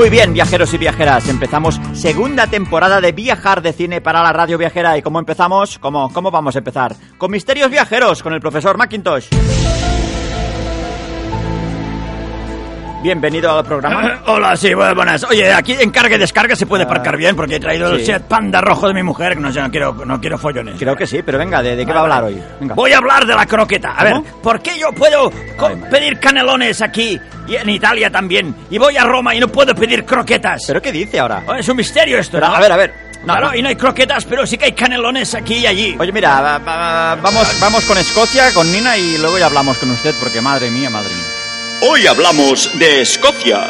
Muy bien, viajeros y viajeras, empezamos segunda temporada de Viajar de Cine para la radio viajera. ¿Y cómo empezamos? ¿Cómo, cómo vamos a empezar? Con Misterios Viajeros, con el profesor Macintosh. Bienvenido al programa. Hola, sí, buenas. Oye, aquí en carga y descarga se puede aparcar bien porque he traído el Ah, sí. set panda rojo de mi mujer, que no, sé, no quiero, no quiero follones. Creo que sí, pero venga, ¿de, de qué va a hablar hoy? Venga. Voy a hablar de la croqueta. A ver, ¿Cómo? ¿por qué yo puedo Ay, pedir canelones aquí y en Italia también? Y voy a Roma y no puedo pedir croquetas. ¿Pero qué dice ahora? Oh, es un misterio esto, Pero, ¿no? a ver, a ver. No, Claro, no. y no hay croquetas, pero sí que hay canelones aquí y allí. Oye, mira, va- va- vamos, vamos con Escocia, con Nina y luego ya hablamos con usted porque madre mía, madre mía. Hoy hablamos de Escocia.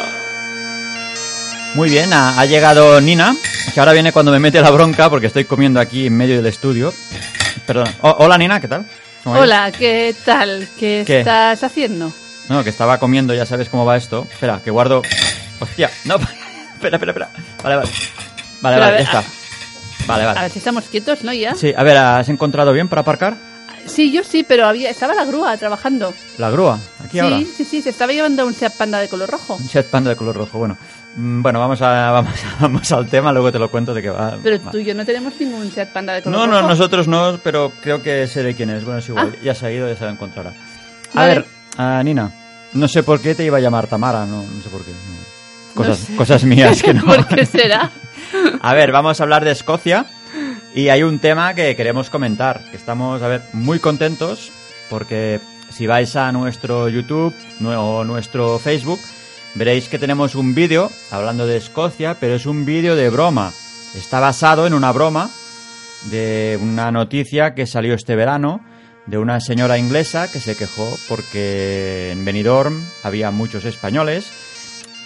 Muy bien, ha, ha llegado Nina, que ahora viene cuando me mete la bronca porque estoy comiendo aquí en medio del estudio. Perdón. O- hola Nina, ¿qué tal? Hola, ¿qué tal? ¿Qué, ¿Qué? estás haciendo? No, que estaba comiendo, ya sabes cómo va esto. Espera, que guardo... Hostia, no, espera, espera, espera. Vale, vale. Vale, Pero vale, a ya está. Vale, A vale. ver si estamos quietos, ¿no? Ya. Sí, a ver, ¿has encontrado bien para aparcar? Sí, yo sí, pero había estaba la grúa trabajando. La grúa, aquí ahora. Sí, sí, sí, se estaba llevando un Seat Panda de color rojo. Un Seat Panda de color rojo, bueno. Mm, Bueno, vamos, a, vamos, a- vamos al tema, luego te lo cuento de qué va. Pero Va. tú y yo no tenemos ningún Seat Panda de color No, rojo. no, nosotros no, pero creo que sé de quién es. Bueno, es igual, Ah. ya se ha ido, ya se la encontrará. A Vale. ver, ah, Nina, no sé por qué te iba a llamar Tamara, no, no sé por qué. no. Cosas, sé. cosas mías que no. ¿Por qué será? A ver, vamos a hablar de Escocia y hay un tema que queremos comentar, que estamos, a ver, muy contentos porque si vais a nuestro YouTube o nuestro Facebook, veréis que tenemos un vídeo hablando de Escocia, pero es un vídeo de broma. Está basado en una broma de una noticia que salió este verano de una señora inglesa que se quejó porque en Benidorm había muchos españoles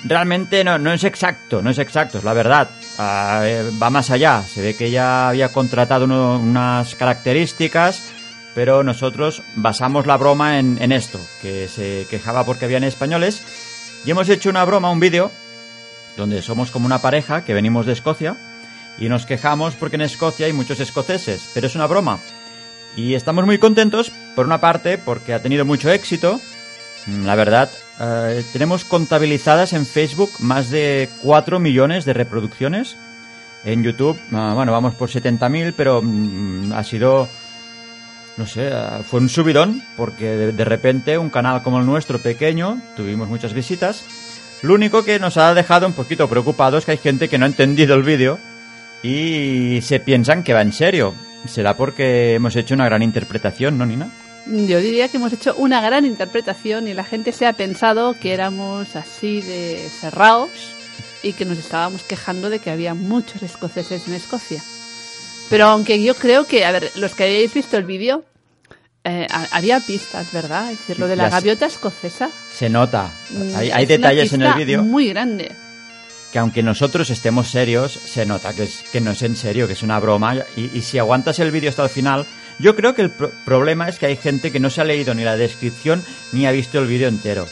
realmente no, no es exacto, no es exacto, es la verdad. Ah, eh, va más allá. Se ve que ella había contratado unas características, pero nosotros basamos la broma en, esto, que se quejaba porque habían españoles. Y hemos hecho una broma, un vídeo, donde somos como una pareja que venimos de Escocia y nos quejamos porque en Escocia hay muchos escoceses, pero es una broma. Y estamos muy contentos, por una parte, porque ha tenido mucho éxito, Mm, La verdad, eh, tenemos contabilizadas en Facebook más de 4 millones de reproducciones. En YouTube, ah, bueno, vamos por 70.000, pero mm, ha sido, no sé, ah, fue un subidón, porque de, de repente un canal como el nuestro, pequeño, tuvimos muchas visitas. Lo único que nos ha dejado un poquito preocupados es que hay gente que no ha entendido el vídeo y se piensan que va en serio. Será porque hemos hecho una gran interpretación, ¿no, Nina? Yo diría que hemos hecho una gran interpretación y la gente se ha pensado que éramos así de cerrados y que nos estábamos quejando de que había muchos escoceses en Escocia. Pero aunque yo creo que, a ver, los que hayáis visto el vídeo, eh, ha- había pistas, ¿verdad? Es decir, lo de la Las- gaviota escocesa. Se nota. mm, Hay, detalles en el vídeo Muy grande. que aunque nosotros estemos serios, se nota que, es, que no es en serio, que es una broma. Y, y si aguantas el vídeo hasta el final, yo creo que el pro- problema es que hay gente que no se ha leído ni la descripción ni ha visto el vídeo entero.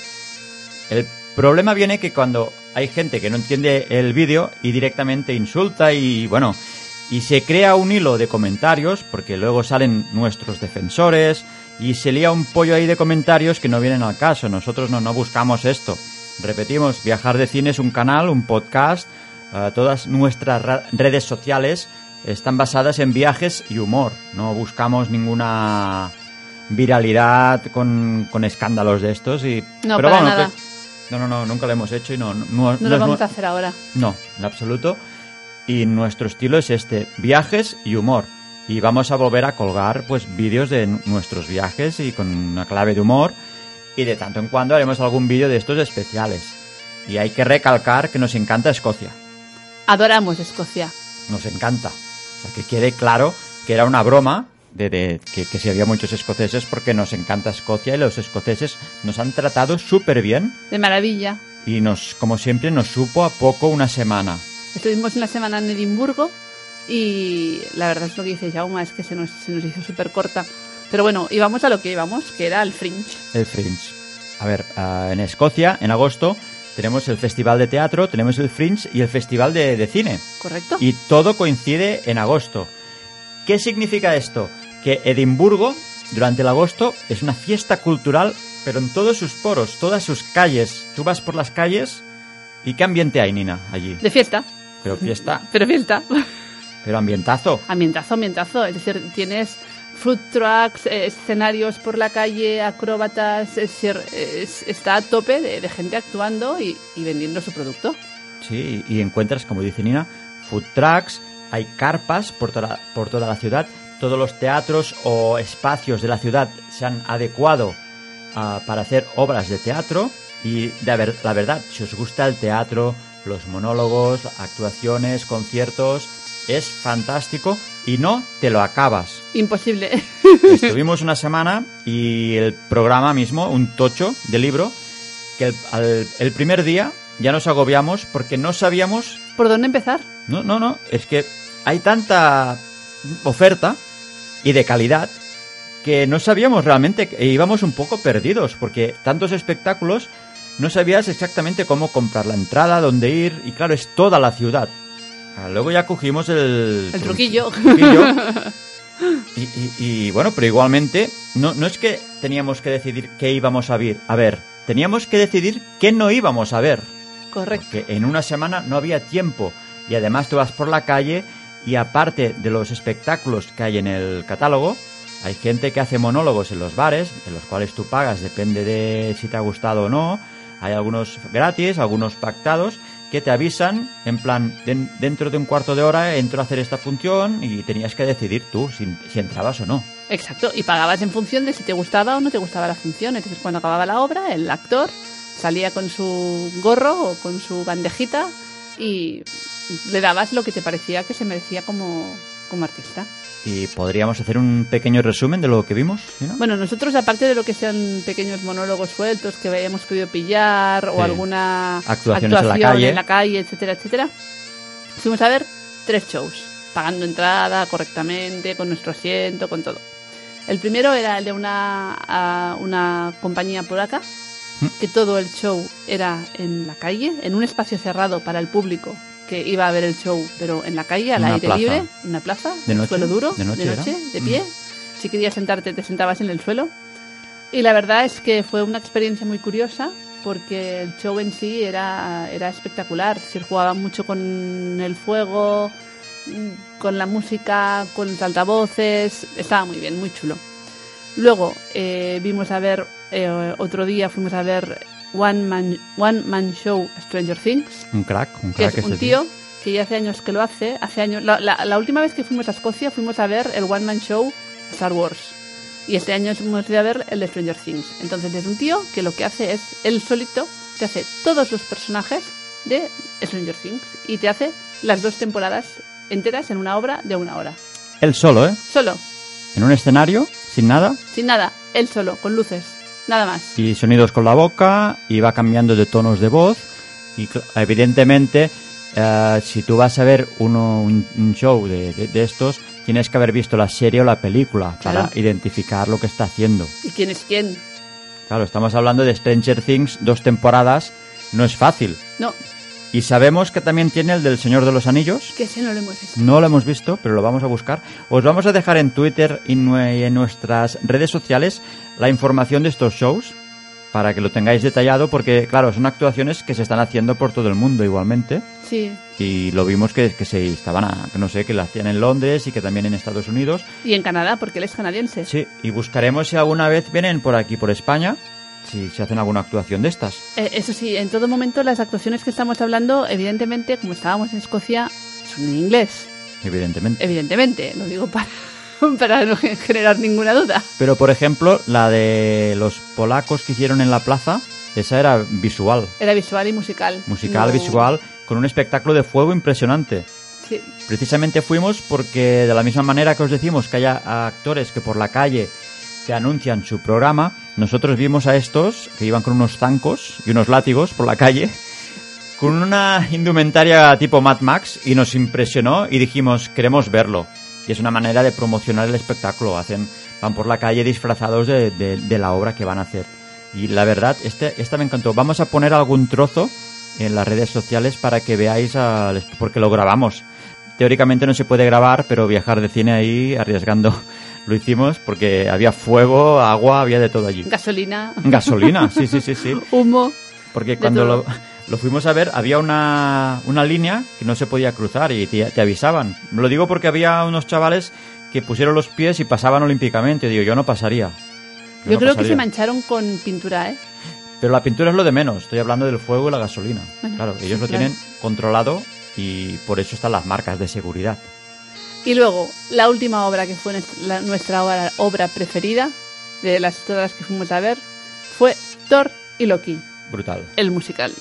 El problema viene que cuando hay gente que no entiende el vídeo y directamente insulta y bueno, y se crea un hilo de comentarios, porque luego salen nuestros defensores y se lía un pollo ahí de comentarios que no vienen al caso. Nosotros no, no buscamos esto. Repetimos, Viajar de Cine es un canal, un podcast, eh, todas nuestras ra- redes sociales están basadas en viajes y humor. No buscamos ninguna viralidad con, con escándalos de estos y No, pero para bueno, nada. que- No, no, no, nunca lo hemos hecho y no... No, No no lo vamos a hacer ahora. No, en absoluto. Y nuestro estilo es este, viajes y humor. Y vamos a volver a colgar pues vídeos de nuestros viajes y con una clave de humor. Y de tanto en cuando haremos algún vídeo de estos especiales. Y hay que recalcar que nos encanta Escocia. Adoramos Escocia. Nos encanta. O sea, que quede claro que era una broma de, de- que, que si había muchos escoceses porque nos encanta Escocia y los escoceses nos han tratado súper bien De maravilla. y nos, como siempre, nos supo a poco una semana. Estuvimos una semana en Edimburgo y la verdad es lo que dice Jauma, es que se nos, se nos hizo súper corta. Pero bueno, íbamos a lo que íbamos, que era el Fringe. El Fringe. A ver, ah, en Escocia, en agosto, tenemos el Festival de Teatro, tenemos el Fringe y el Festival de, de Cine. ¿Correcto? Y todo coincide en agosto. ¿Qué significa esto? Que Edimburgo, durante el agosto, es una fiesta cultural, pero en todos sus poros, todas sus calles. Tú vas por las calles y ¿qué ambiente hay, Nina, allí? De fiesta. Pero fiesta, Pero fiesta. pero ambientazo. Ambientazo, ambientazo. Es decir, tienes food trucks, eh, escenarios por la calle, acróbatas. Es decir, es- está a tope de, de gente actuando y, y vendiendo su producto. Sí, y encuentras, como dice Nina, food trucks, hay carpas por toda, por toda la ciudad, todos los teatros o espacios de la ciudad se han adecuado ah, para hacer obras de teatro y de ver- la verdad, si os gusta el teatro, los monólogos, actuaciones, conciertos, es fantástico y no te lo acabas. Imposible. Estuvimos una semana y el programa mismo, un tocho de libro, que el, al- el primer día ya nos agobiamos porque no sabíamos ¿Por dónde empezar? no, no, no. Es que hay tanta oferta y de calidad que no sabíamos realmente, íbamos un poco perdidos, porque tantos espectáculos no sabías exactamente cómo comprar la entrada, dónde ir, y claro, es toda la ciudad. Ah, Luego ya cogimos el... El truquillo. truquillo. Y, y- y, bueno, pero igualmente, no, no es que teníamos que decidir qué íbamos a ver, a ver, teníamos que decidir qué no íbamos a ver. Correcto. Porque en una semana no había tiempo. Y además tú vas por la calle y aparte de los espectáculos que hay en el catálogo, hay gente que hace monólogos en los bares, en los cuales tú pagas, depende de si te ha gustado o no. Hay algunos gratis, algunos pactados, que te avisan, en plan, den- dentro de un cuarto de hora entro a hacer esta función y tenías que decidir tú si, entrabas o no. Exacto. Y pagabas en función de si te gustaba o no te gustaba la función. Es decir, cuando acababa la obra, el actor salía con su gorro o con su bandejita y le dabas lo que te parecía que se merecía como, como artista. Y podríamos hacer un pequeño resumen de lo que vimos. Bueno, nosotros, aparte de lo que sean pequeños monólogos sueltos que hayamos podido pillar Sí. o alguna Actuaciones en la actuación calle. en la calle, etcétera, etcétera, fuimos a ver tres shows, pagando entrada correctamente, con nuestro asiento, con todo. El primero era el de una, una compañía polaca, Mm. que todo el show era en la calle, en un espacio cerrado para el público que iba a ver el show, pero en la calle, al Una aire plaza. libre, en una plaza, ¿De noche? suelo duro, ¿De noche de Mm. pie. Si querías sentarte, te sentabas en el suelo. Y la verdad es que fue una experiencia muy curiosa porque el show en sí era, era espectacular. Se jugaba mucho con el fuego, mm, con la música, con los altavoces. Estaba muy bien, muy chulo. Luego eh, vimos a ver, eh, otro día fuimos a ver One Man, One Man Show Stranger Things Un crack, un que crack es un tío que ya hace años que lo hace. Hace años, la, la- la última vez que fuimos a Escocia fuimos a ver el One Man Show Star Wars. Y este año hemos ido a ver el de Stranger Things. Entonces es un tío que lo que hace es, él solito, te hace todos los personajes de Stranger Things. Y te hace las dos temporadas enteras en una obra de una hora. Él solo, ¿eh? Solo, En un escenario, sin nada, sin nada, él solo, con luces, nada más. y sonidos con la boca, y va cambiando de tonos de voz. Y evidentemente, eh, si tú vas a ver uno, un, un show de, de- de estos, tienes que haber visto la serie o la película Claro. para identificar lo que está haciendo. ¿Y quién es quién? Claro, estamos hablando de Stranger Things, dos temporadas, no es fácil. No, Y sabemos que también tiene el del Señor de los Anillos. que ese no lo hemos visto. No lo hemos visto, pero lo vamos a buscar. Os vamos a dejar en Twitter y en nuestras redes sociales la información de estos shows para que lo tengáis detallado porque, claro, son actuaciones que se están haciendo por todo el mundo igualmente Sí, y lo vimos que, que se estaban, a, que no sé, que lo hacían en Londres y que también en Estados Unidos. y en Canadá, porque él es canadiense. Sí, y buscaremos si alguna vez vienen por aquí, por España, si se hacen alguna actuación de estas. Eh, eso sí, en todo momento las actuaciones que estamos hablando, evidentemente, como estábamos en Escocia, son en inglés. Evidentemente. Evidentemente, lo digo para, para no generar ninguna duda. Pero, por ejemplo, la de los polacos que hicieron en la plaza, esa era visual. Era visual y musical. Musical, No- visual, con un espectáculo de fuego impresionante. Sí. Precisamente fuimos porque de la misma manera que os decimos que haya actores que por la calle te anuncian su programa, nosotros vimos a estos que iban con unos zancos y unos látigos por la calle con una indumentaria tipo Mad Max y nos impresionó y dijimos queremos verlo. Y es una manera de promocionar el espectáculo. Hacen, van por la calle disfrazados de, la obra que van a hacer. Y la verdad, este, esta me encantó. Vamos a poner algún trozo en las redes sociales para que veáis, al- porque lo grabamos. Teóricamente no se puede grabar, pero viajar de cine ahí arriesgando lo hicimos porque había fuego, agua, había de todo allí. Gasolina, Gasolina, sí, sí, sí, sí. humo. Porque cuando lo, lo fuimos a ver había una, una línea que no se podía cruzar y te, te avisaban. Lo digo porque había unos chavales que pusieron los pies y pasaban olímpicamente. Digo, yo no pasaría. Yo no creo que se mancharon con pintura, ¿eh? Pero la pintura es lo de menos. Estoy hablando del fuego y la gasolina. Bueno, claro, ellos lo claro. tienen controlado y por eso están las marcas de seguridad. Y luego, la última obra que fue nuestra, la- nuestra obra, obra preferida, de las todas las que fuimos a ver, fue Thor y Loki, Brutal. el musical.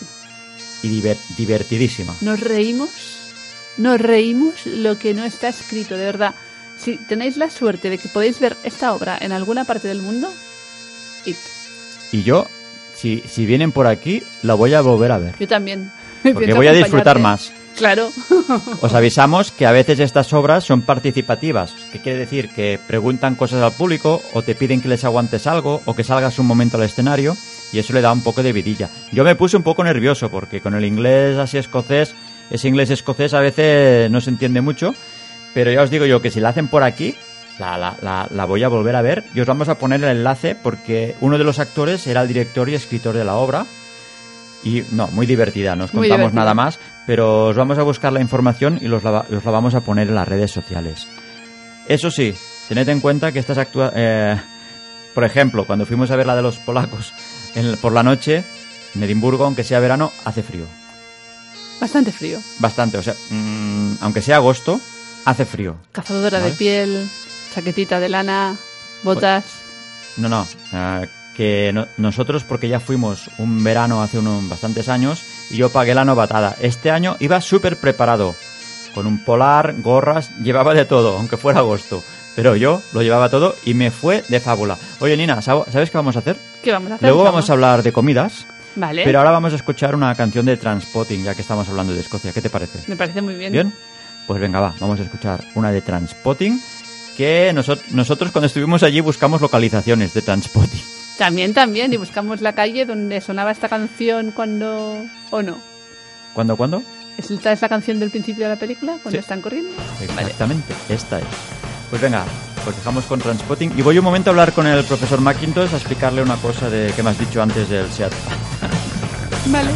Y diver- divertidísima. Nos reímos, nos reímos lo que no está escrito, de verdad. Si tenéis la suerte de que podéis ver esta obra en alguna parte del mundo, id. Y yo, si, si vienen por aquí, la voy a volver a ver. Yo también. Porque voy a disfrutar más. Claro. Os avisamos que a veces estas obras son participativas, que quiere decir que preguntan cosas al público o te piden que les aguantes algo o que salgas un momento al escenario y eso le da un poco de vidilla. Yo me puse un poco nervioso porque con el inglés así escocés, ese inglés escocés a veces no se entiende mucho, pero ya os digo yo que si la hacen por aquí, la, la, voy a volver a ver y os vamos a poner el enlace porque uno de los actores era el director y escritor de la obra. Y no, muy divertida, no os Muy contamos divertida. nada más, pero os vamos a buscar la información y los la, os la vamos a poner en las redes sociales. Eso sí, tened en cuenta que estas actua eh, por ejemplo, cuando fuimos a ver la de los polacos en- por la noche, en Edimburgo, aunque sea verano, hace frío. Bastante frío. Bastante, o sea, mm, aunque sea agosto, hace frío. Cazadora Vale. de piel, chaquetita de lana, botas. No, no. eh, que no- nosotros, porque ya fuimos un verano hace unos bastantes años, y yo pagué la novatada. Este año iba súper preparado. Con un polar, gorras, llevaba de todo, aunque fuera agosto. Pero yo lo llevaba todo y me fue de fábula. Oye, Nina, ¿sab- ¿sabes qué vamos a hacer? ¿Qué vamos a hacer? Luego vamos a hablar de comidas, Vale. pero ahora vamos a escuchar una canción de Transpotting, ya que estamos hablando de Escocia. ¿Qué te parece? Me parece muy bien. ¿Bien? Pues venga, va, vamos a escuchar una de Transpotting, que noso- nosotros cuando estuvimos allí buscamos localizaciones de Transpotting. También, también. Y buscamos la calle donde sonaba esta canción cuando... ¿O no? ¿Cuándo, cuándo? ¿Esta es la canción del principio de la película? Cuando Sí. están corriendo. Exactamente, esta es. Pues venga, pues dejamos con Transpotting. Y voy un momento a hablar con el profesor Mackintosh a explicarle una cosa de que me has dicho antes del SEAT. Vale.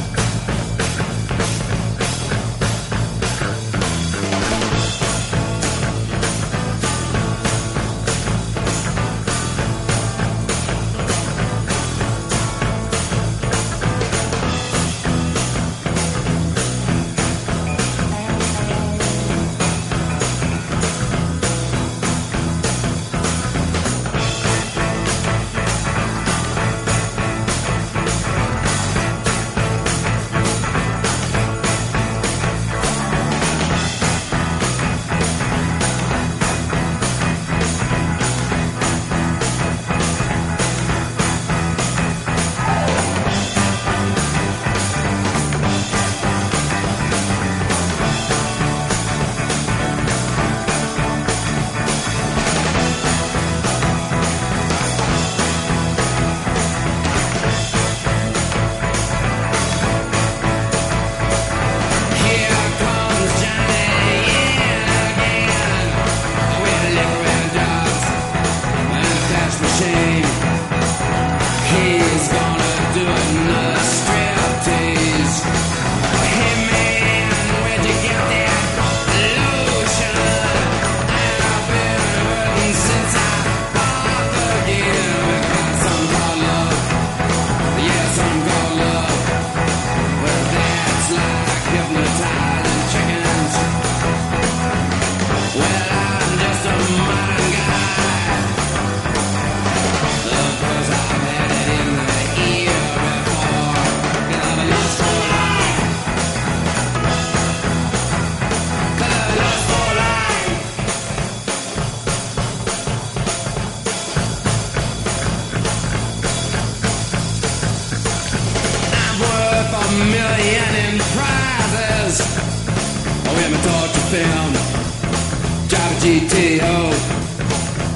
GTO,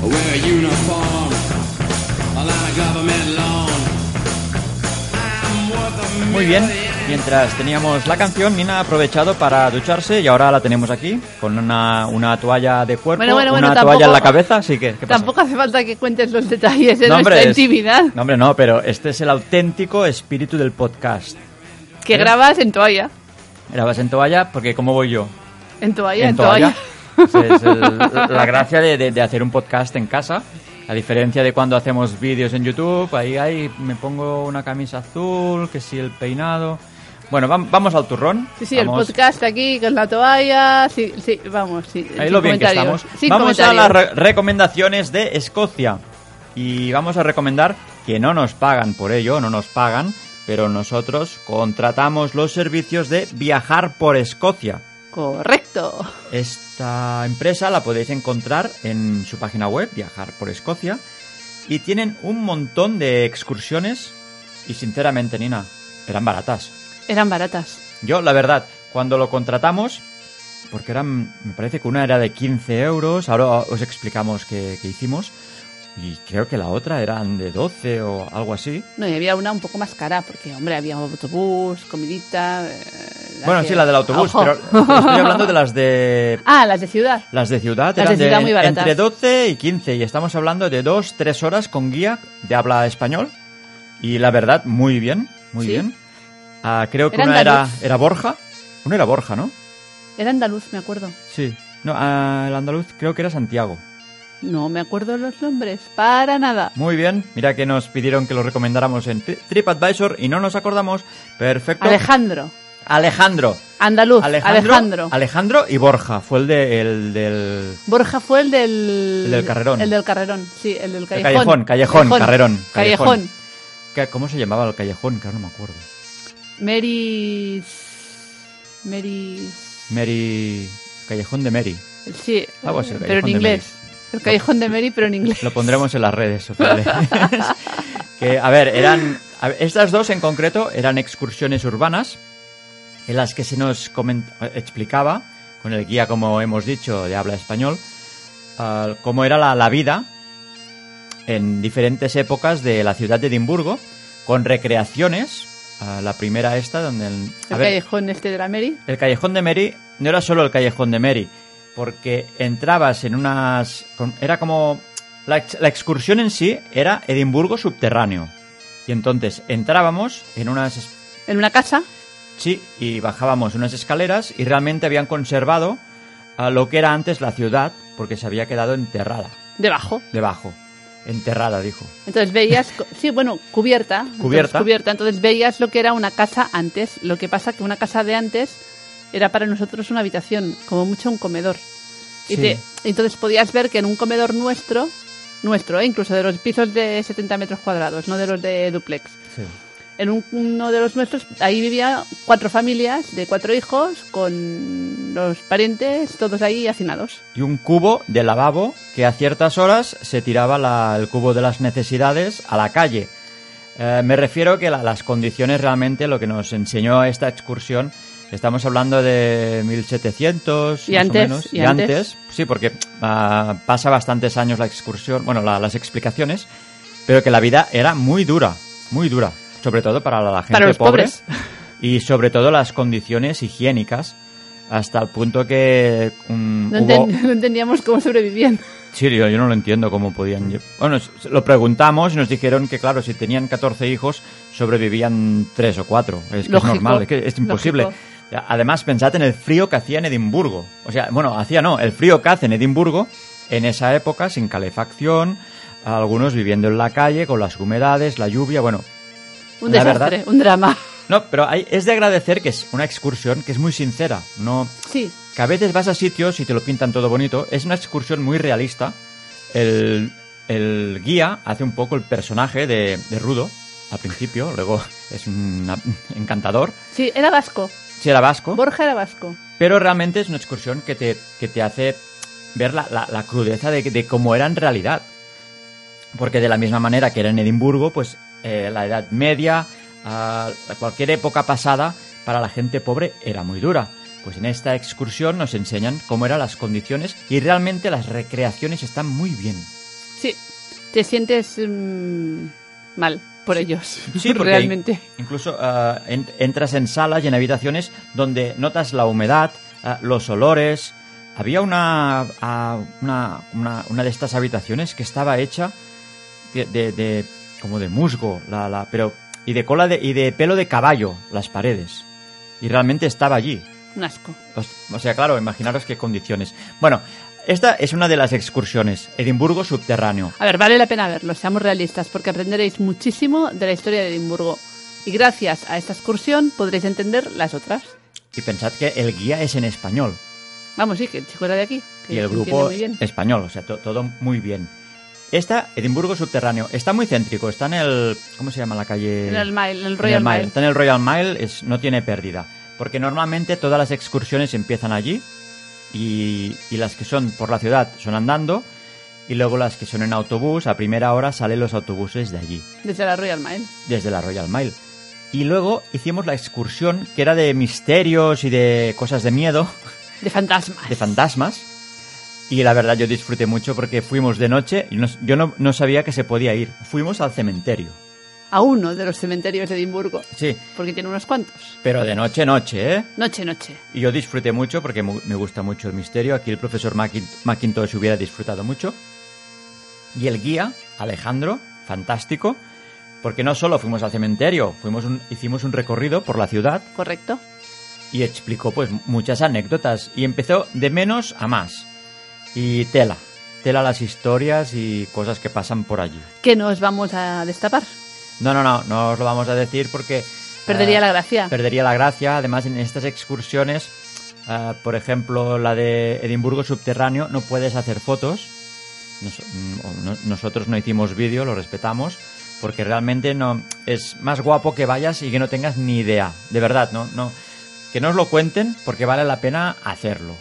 wear a uniform, a lot of government loan. I'm worth a Muy bien, million. mientras teníamos la canción, Nina ha aprovechado para ducharse y ahora la tenemos aquí, con una, una toalla de cuerpo, Bueno, bueno, bueno, una tampoco- toalla en la cabeza, así que, ¿qué pasa? Tampoco hace falta que cuentes los detalles de No, hombre, nuestra es- intimidad. No, hombre, no, pero este es el auténtico espíritu del podcast. Que ¿Eh? grabas en toalla. Grabas en toalla porque ¿cómo voy yo? En toalla, en, en toalla. Es el- la gracia de, de- de hacer un podcast en casa. A diferencia de cuando hacemos vídeos en YouTube, ahí, ahí me pongo una camisa azul, que sí el peinado. Bueno, vam- vamos al turrón. Sí, sí, el Vamos- podcast aquí con la toalla. Sí, sí, vamos. Sí, Ahí sin lo bien que estamos. Sin vamos a las re- recomendaciones de Escocia. Y vamos a recomendar que no nos pagan por ello, no nos pagan, pero nosotros contratamos los servicios de viajar por Escocia. Correcto. Esta empresa la podéis encontrar en su página web, Viajar por Escocia, y tienen un montón de excursiones y sinceramente, Nina, eran baratas. Eran baratas. Yo, la verdad, cuando lo contratamos, porque eran, me parece que una era de 15 euros, ahora os explicamos qué, qué hicimos, y creo que la otra eran de 12 o algo así. No, y había una un poco más cara, porque, hombre, había autobús, comidita. eh, Bueno, que- sí, la del autobús, Ojo. pero estoy hablando de las de Ah, las de ciudad. Las de ciudad Las eran de ciudad muy baratas. entre 12 y 15 y estamos hablando de 2, 3 horas con guía de habla español y la verdad muy bien, muy Sí. bien. Ah, creo que Era una era, era Borja, una era Borja, ¿no? Era andaluz, me acuerdo. Sí. No, ah, el andaluz creo que era Santiago. No me acuerdo los nombres, para nada. Muy bien, mira que nos pidieron que lo recomendáramos en Tri- TripAdvisor y no nos acordamos. Perfecto. Alejandro. Alejandro. Andaluz. Alejandro. Alejandro. Alejandro y Borja fue el de el del Borja fue el del... El del Carrerón. El del Carrerón, sí, el del el Callejón. callejón, callejón, carrerón, Callejón. ¿Qué- ¿Cómo se llamaba el callejón? Que ahora no me acuerdo. Mary's... Mary's... Mary. Callejón de Mary. Sí, pero en inglés. El Callejón de Mary, pero en inglés. Lo pondremos en las redes sociales. que, a ver, eran. a ver, estas dos en concreto eran excursiones urbanas en las que se nos coment- explicaba, con el guía, como hemos dicho, de habla español, ah, cómo era la, la vida en diferentes épocas de la ciudad de Edimburgo, con recreaciones. ah, la primera esta, donde... el- El ver, Callejón este de la Mary. el callejón de Mary no era solo el callejón de Mary, porque entrabas en unas... Era como... La, ex- la excursión en sí era Edimburgo subterráneo. Y entonces entrábamos en unas... En una casa. Sí, y bajábamos unas escaleras y realmente habían conservado a lo que era antes la ciudad, porque se había quedado enterrada, Debajo. debajo. Enterrada, dijo. Entonces veías, sí, bueno, cubierta. Entonces, Cubierta. cubierta. Entonces veías lo que era una casa antes. Lo que pasa que una casa de antes era para nosotros una habitación, como mucho un comedor. Y Sí. te- entonces podías ver que en un comedor nuestro, nuestro, ¿eh? incluso de los pisos de 70 metros cuadrados, no de los de duplex. Sí. En un- uno de los nuestros, ahí vivía cuatro familias de cuatro hijos con los parientes todos ahí hacinados. y un cubo de lavabo que a ciertas horas se tiraba la- el cubo de las necesidades a la calle. Eh, me refiero que la- las condiciones realmente, lo que nos enseñó esta excursión, estamos hablando de 1700 Y más antes, o menos, y antes. sí, porque ah, pasa bastantes años la excursión, bueno, la- las explicaciones, pero que la vida era muy dura, muy dura, sobre todo para la, gente Para los pobre pobres. y sobre todo las condiciones higiénicas hasta el punto que mm, No, hubo... enten- no entendíamos cómo sobrevivían. Sí, yo, yo no lo entiendo cómo podían... Bueno, lo preguntamos y nos dijeron que, claro, si tenían 14 hijos, sobrevivían 3 o 4. Es que Lógico, es normal, es que es imposible. lógico. Además, pensad en el frío que hacía en Edimburgo. O sea, bueno, hacía no, el frío que hace en Edimburgo en esa época, sin calefacción, algunos viviendo en la calle, con las humedades, la lluvia, bueno... Un la desastre, verdad- un drama. No, pero hay- es de agradecer que es una excursión que es muy sincera. No, Sí, que a veces vas a sitios y te lo pintan todo bonito. Es una excursión muy realista. El, el guía hace un poco el personaje de, de Rudo al principio, luego es un encantador. sí, era vasco. Sí, era vasco, Borja era vasco. pero realmente es una excursión que te, que te hace ver la, la- la crudeza de, de cómo era en realidad. Porque de la misma manera que era en Edimburgo, pues eh, la Edad Media, a cualquier época pasada, para la gente pobre era muy dura. Pues en esta excursión nos enseñan cómo eran las condiciones y realmente las recreaciones están muy bien. Sí, te sientes mm, mal por ellos. Sí, porque realmente. in- incluso en- entras en salas y en habitaciones donde notas la humedad, ah, los olores. Había una, ah, una, una, una de estas habitaciones que estaba hecha de, de- de- como de musgo, la, la, pero y de cola de, y de pelo de caballo las paredes. Y realmente estaba allí. Un asco. O sea, claro, imaginaros qué condiciones. Bueno, esta es una de las excursiones. Edimburgo subterráneo. A ver, vale la pena verlo, seamos realistas, porque aprenderéis muchísimo de la historia de Edimburgo. Y gracias a esta excursión podréis entender las otras. Y pensad que el guía es en español. Vamos, sí, que el chico era de aquí. que y el grupo muy bien. español, o sea, to- todo muy bien. Esta, Edimburgo subterráneo, está muy céntrico, está en el... ¿Cómo se llama la calle? En el Mile, en el En Royal el Mile. Está en el Royal Mile, es, no tiene pérdida. Porque normalmente todas las excursiones empiezan allí y, y las que son por la ciudad son andando y luego las que son en autobús, a primera hora salen los autobuses de allí, Desde la Royal Mile. desde la Royal Mile. Y luego hicimos la excursión que era de misterios y de cosas de miedo. De fantasmas. de fantasmas. Y la verdad yo disfruté mucho porque fuimos de noche y no- yo no, no sabía que se podía ir. Fuimos al cementerio. A uno de los cementerios de Edimburgo. Sí, Porque tiene unos cuantos. pero de noche, noche, ¿eh? Noche, noche. Y yo disfruté mucho porque me gusta mucho el misterio. Aquí el profesor Mackintosh hubiera disfrutado mucho. Y el guía, Alejandro, fantástico. Porque no solo fuimos al cementerio, fuimos un- hicimos un recorrido por la ciudad ¿Correcto? y explicó pues muchas anécdotas y empezó de menos a más. Y tela, tela las historias y cosas que pasan por allí. Que nos vamos a destapar. No, no, no, no os lo vamos a decir porque... Perdería ah, la gracia. Perdería la gracia. Además, en estas excursiones, ah, por ejemplo, la de Edimburgo subterráneo, no puedes hacer fotos. Nos- mm, no- nosotros no hicimos vídeo, lo respetamos, porque realmente no es más guapo que vayas y que no tengas ni idea. De verdad, no, no, que no os lo cuenten porque vale la pena hacerlo,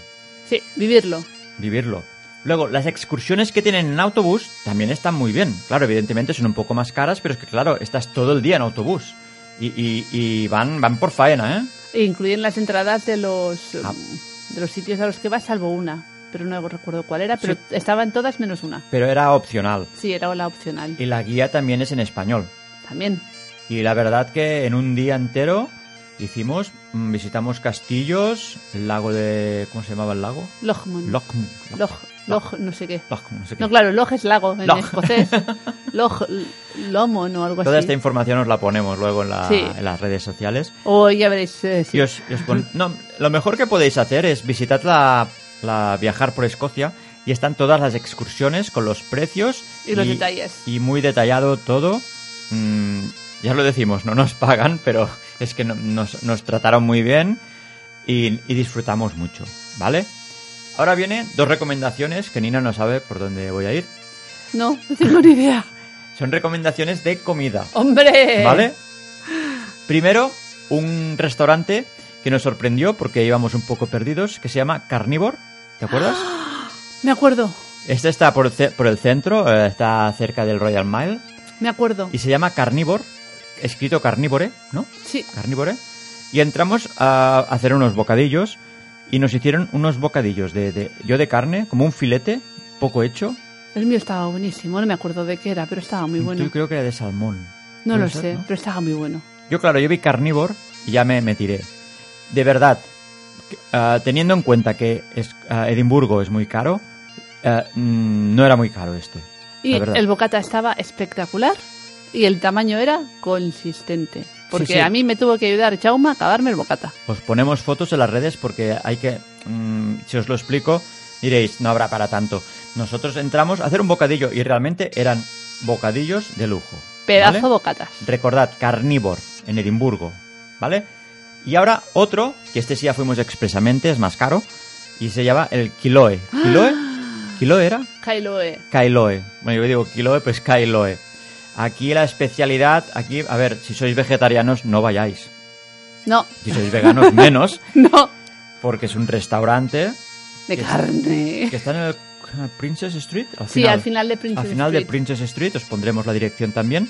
Sí, vivirlo. vivirlo. Luego, las excursiones que tienen en autobús también están muy bien. Claro, evidentemente son un poco más caras, pero es que claro, estás todo el día en autobús. Y, y- y van, van por faena, ¿eh? Incluyen las entradas de los, Ah. mm, de los sitios a los que vas, salvo una. Pero no recuerdo cuál era, pero Sí. estaban todas menos una. Pero era opcional. Sí, era la opcional. Y la guía también es en español. También. Y la verdad que en un día entero hicimos, mm, visitamos castillos, el lago de... ¿Cómo se llamaba el lago? Lochmon. Loch... Log, Log, no sé qué. Loch- no sé qué. No, claro, Log es lago en Log. escocés. Log, Lomon o algo Toda así. esta información os la ponemos luego en, la- Sí. en las redes sociales. O ya veréis. eh, sí. Y os- y os pon- no, lo mejor que podéis hacer es visitar la, la Viajar por Escocia y están todas las excursiones con los precios Y los detalles. Y muy detallado todo. Mm, ya lo decimos, no nos pagan, pero es que no- nos, nos trataron muy bien y, y disfrutamos mucho, ¿vale? Ahora vienen dos recomendaciones que Nina no sabe por dónde voy a ir. No, no tengo ni idea. Son recomendaciones de comida. ¡Hombre! ¿Vale? Primero, un restaurante que nos sorprendió porque íbamos un poco perdidos, que se llama Carnivore. ¿Te acuerdas? Me acuerdo, Este está por, el ce- por el centro, eh, está cerca del Royal Mile. me acuerdo. Y se llama Carnivore, escrito Carnivore, ¿no? Sí, Carnivore. Y entramos a hacer unos bocadillos y nos hicieron unos bocadillos de, de- yo de carne, como un filete, poco hecho. el mío estaba buenísimo. No me acuerdo de qué era, pero estaba muy bueno. Yo creo que era de salmón. No lo ser, sé, ¿no? pero estaba muy bueno. Yo, claro, yo vi Carnivore y ya me, me tiré. De verdad, ah, teniendo en cuenta que es, ah, Edimburgo es muy caro, mm, no era muy caro este. Y el bocata estaba espectacular y el tamaño era consistente. Porque Sí, sí. a mí me tuvo que ayudar Chauma a acabarme el bocata. Os ponemos fotos en las redes porque hay que... mm, si os lo explico, diréis, no habrá para tanto. Nosotros entramos a hacer un bocadillo y realmente eran bocadillos de lujo. Pedazo ¿vale? bocatas. Recordad, Carnivore, en Edimburgo, ¿vale? Y ahora otro, que este sí ya fuimos expresamente, es más caro, y se llama el Kiloe. ¿Kiloe? ¿Kiloe era? Kailoe. Kailoe. Bueno, yo digo Kiloe, pues Kailoe. Aquí la especialidad, aquí, a ver, si sois vegetarianos, no vayáis. No, Si sois veganos, menos, no. porque es un restaurante De Que- carne. que está en el Princess Street. Al Sí, al final de Princess al final de Street. Princess Street, os pondremos la dirección también.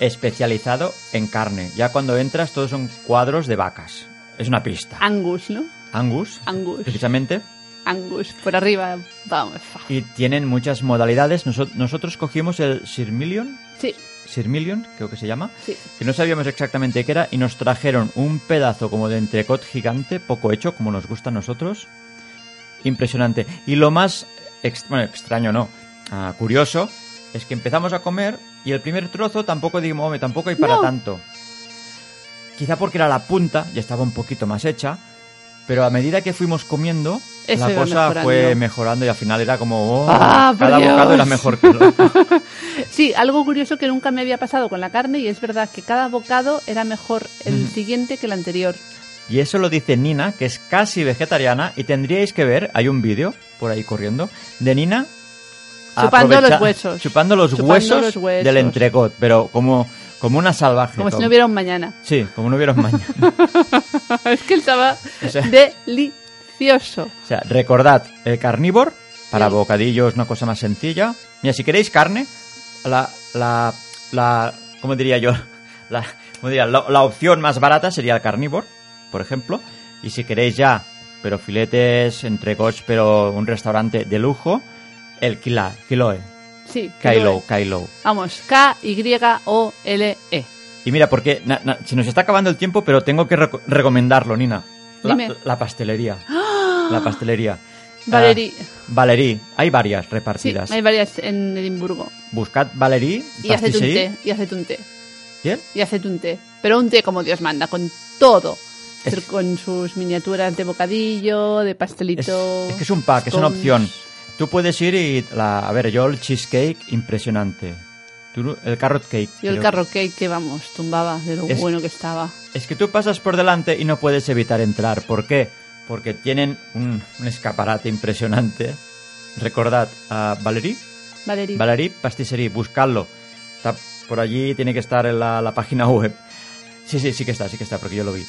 Especializado en carne. Ya cuando entras, todos son cuadros de vacas. Es una pista. Angus, ¿no? Angus, Angus. precisamente. Angus, por arriba, vamos. Y tienen muchas modalidades. Noso- nosotros cogimos el Sirmillion, Sí, Sirmillion, creo que se llama, sí. que no sabíamos exactamente qué era, y nos trajeron un pedazo como de entrecot gigante, poco hecho, como nos gusta a nosotros. Impresionante. Y lo más, ex- bueno, extraño no, ah, curioso, es que empezamos a comer y el primer trozo tampoco digo, "Hombre, tampoco hay para No. tanto. Quizá porque era la punta, ya estaba un poquito más hecha, pero a medida que fuimos comiendo, Eso la cosa mejorando. fue mejorando y al final era como, oh, Ah, cada Dios. bocado era mejor que el otro. Sí, algo curioso que nunca me había pasado con la carne y es verdad que cada bocado era mejor el siguiente que el anterior. Y eso lo dice Nina, que es casi vegetariana, y tendríais que ver, hay un vídeo por ahí corriendo, de Nina Chupando los huesos. Chupando los, Chupando huesos los huesos. del entrecot, pero como, como una salvaje. Como si no hubiera un mañana. Sí, como no hubiera un mañana. es que estaba O sea- delicioso. O sea, recordad, el carnívoro, para Sí. bocadillos, una cosa más sencilla. Mira, si queréis carne, la, la, la ¿cómo diría yo? La, ¿cómo diría? La, la opción más barata sería el carnívoro, por ejemplo. Y si queréis ya, pero filetes, entrecots, pero un restaurante de lujo, el Kila, Kiloe, Sí. Kylo, Kylo. Vamos, K-Y-O-L-E. Y mira, porque na- na- se nos está acabando el tiempo, pero tengo que reco- recomendarlo, Nina. La, Dime. la pastelería. La pastelería. Valerie. Valerie. Hay varias Sí, repartidas. hay varias en Edimburgo. Buscad Valerie, Y haced un té, y haced un té. ¿Bien? Y haced un té. Pero un té como Dios manda, con todo. Es- Con sus miniaturas de bocadillo, de pastelito. es que es un pack, es una scones. opción. Tú puedes ir y... La, a ver, yo el cheesecake, impresionante. Tú- el carrot cake. Yo el creo. carro cake que vamos, tumbaba de lo Es- bueno que estaba. Es que tú pasas por delante y no puedes evitar entrar. ¿Por qué? Porque tienen un, un escaparate impresionante. Recordad a Valerie. Valerie. Valerie Pastisserie, buscadlo. Está por allí, tiene que estar en la, la página web. Sí, sí, sí que está, sí que está, porque yo lo vi.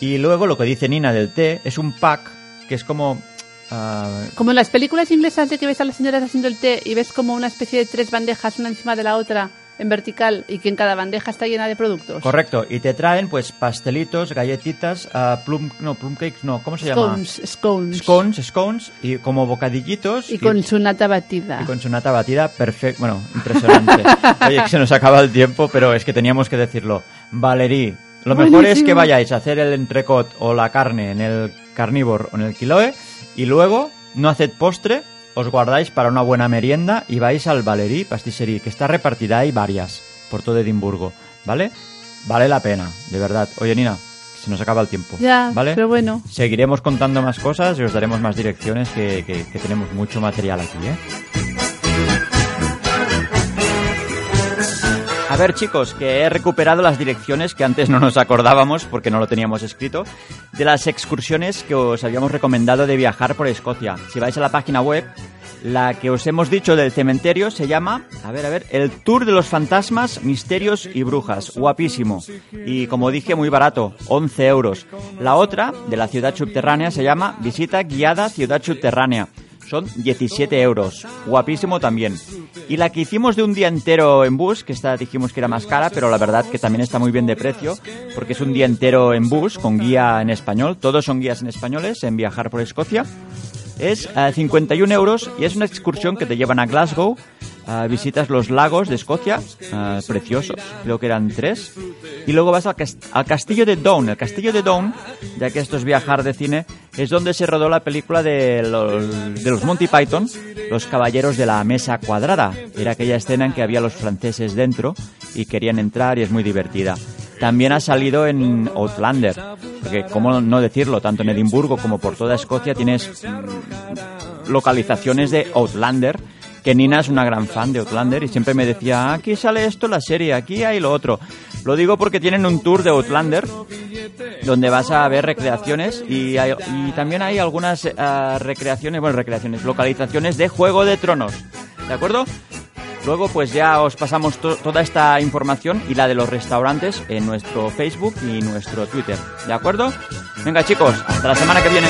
Y luego lo que dice Nina del té es un pack que es como... ah, Como en las películas inglesas de que ves a las señoras haciendo el té y ves como una especie de tres bandejas una encima de la otra en vertical y que en cada bandeja está llena de productos. correcto, y te traen pues pastelitos, galletitas, ah, plum, no, plum cakes, no, ¿cómo se llama? Scones, scones. Scones, scones, y como bocadillitos. Y con su nata batida. y con su nata batida, perfecto, bueno, impresionante. Oye, que se nos acaba el tiempo, pero es que teníamos que decirlo. Valerie, lo mejor es que vayáis a hacer el entrecot o la carne en el carnívoro o en el kiloe y luego no haced postre, os guardáis para una buena merienda y vais al Valerie Pastisserie, que está repartida, hay varias por todo Edimburgo, ¿vale? Vale la pena, de verdad. Oye, Nina, se nos acaba el tiempo, Ya, ¿vale? pero bueno. Seguiremos contando más cosas y os daremos más direcciones que, que- que tenemos mucho material aquí, ¿eh? A ver chicos, que he recuperado las direcciones que antes no nos acordábamos porque no lo teníamos escrito, de las excursiones que os habíamos recomendado de viajar por Escocia. Si vais a la página web, la que os hemos dicho del cementerio se llama, a ver, a ver, el Tour de los Fantasmas, Misterios y Brujas. Guapísimo. Y como dije, muy barato, 11 euros. La otra, de la ciudad subterránea, se llama Visita Guiada Ciudad Subterránea. Son 17 euros. Guapísimo también. Y la que hicimos de un día entero en bus, que esta dijimos que era más cara, pero la verdad que también está muy bien de precio, porque es un día entero en bus, con guía en español. Todos son guías en españoles, en viajar por Escocia. Es eh, 51 euros y es una excursión que te llevan a Glasgow. Eh, visitas los lagos de Escocia, eh, preciosos, creo que eran tres. Y luego vas al castillo de Down. El castillo de Down, ya que esto es viajar de cine, es donde se rodó la película de los, de los Monty Python, Los Caballeros de la Mesa Cuadrada. Era aquella escena en que había los franceses dentro y querían entrar y es muy divertida. También ha salido en Outlander, porque cómo no decirlo, tanto en Edimburgo como por toda Escocia tienes mm, localizaciones de Outlander, que Nina es una gran fan de Outlander y siempre me decía, "Ah, aquí sale esto la serie, aquí hay lo otro. Lo digo porque tienen un tour de Outlander donde vas a ver recreaciones y, también hay algunas eh, recreaciones, bueno, recreaciones, localizaciones de Juego de Tronos. ¿De acuerdo? Luego pues ya os pasamos to- toda esta información y la de los restaurantes en nuestro Facebook y nuestro Twitter. ¿De acuerdo? Venga chicos, hasta la semana que viene.